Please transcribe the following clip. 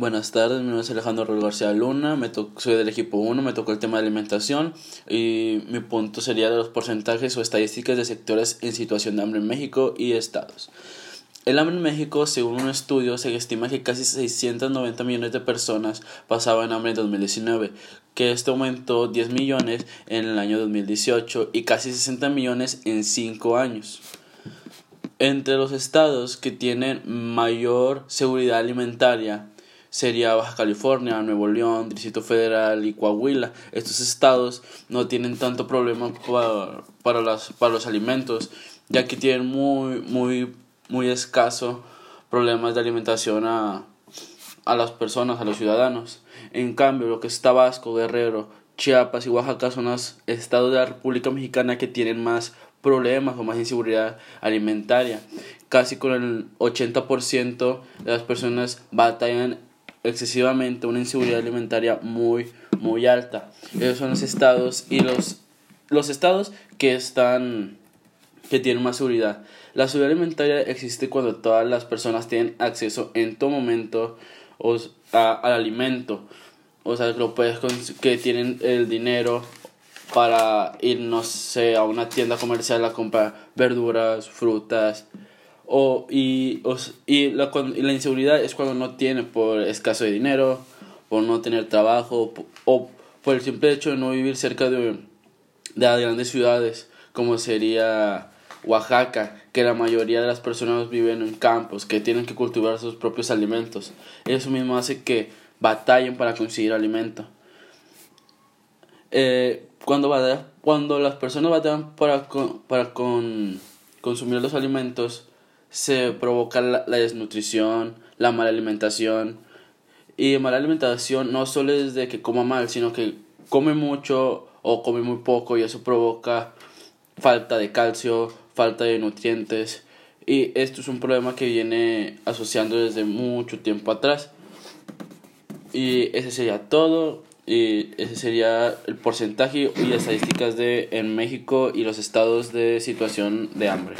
Buenas tardes, mi nombre es Alejandro Raúl García Luna, me soy del equipo 1, me tocó el tema de alimentación y mi punto sería de los porcentajes o estadísticas de sectores en situación de hambre en México y estados. El hambre en México, según un estudio, se estima que casi 690 millones de personas pasaban hambre en 2019, que esto aumentó 10 millones en el año 2018 y casi 60 millones en 5 años. Entre los estados que tienen mayor seguridad alimentaria sería Baja California, Nuevo León, Distrito Federal y Coahuila. Estos estados no tienen tanto problema para, para, las, para los alimentos, ya que tienen muy, muy, muy escaso problemas de alimentación a, a las personas, a los ciudadanos. En cambio, lo que es Tabasco, Guerrero, Chiapas y Oaxaca son los estados de la República Mexicana que tienen más problemas o más inseguridad alimentaria. Casi con el 80% de las personas batallan excesivamente una inseguridad alimentaria muy muy alta. Esos son los estados y los los estados que están que tienen más seguridad. La seguridad alimentaria existe cuando todas las personas tienen acceso en todo momento al alimento. O sea, que, lo puedes, que tienen el dinero para ir, no sé, a una tienda comercial a comprar verduras, frutas, o, y, y, la, la inseguridad es cuando no tiene por escaso de dinero, por no tener trabajo, o por el simple hecho de no vivir cerca de, de grandes ciudades, como sería Oaxaca, que la mayoría de las personas viven en campos, que tienen que cultivar sus propios alimentos. Eso mismo hace que batallen para conseguir alimento. Eh, cuando, cuando las personas batallan para, para con, consumir los alimentos, se provoca la, desnutrición, la mala alimentación. Y mala alimentación no solo es de que coma mal, sino que come mucho o come muy poco y eso provoca falta de calcio, falta de nutrientes. Y esto es un problema que viene asociando desde mucho tiempo atrás. Y ese sería todo. Y ese sería el porcentaje y estadísticas de en México y los estados de situación de hambre.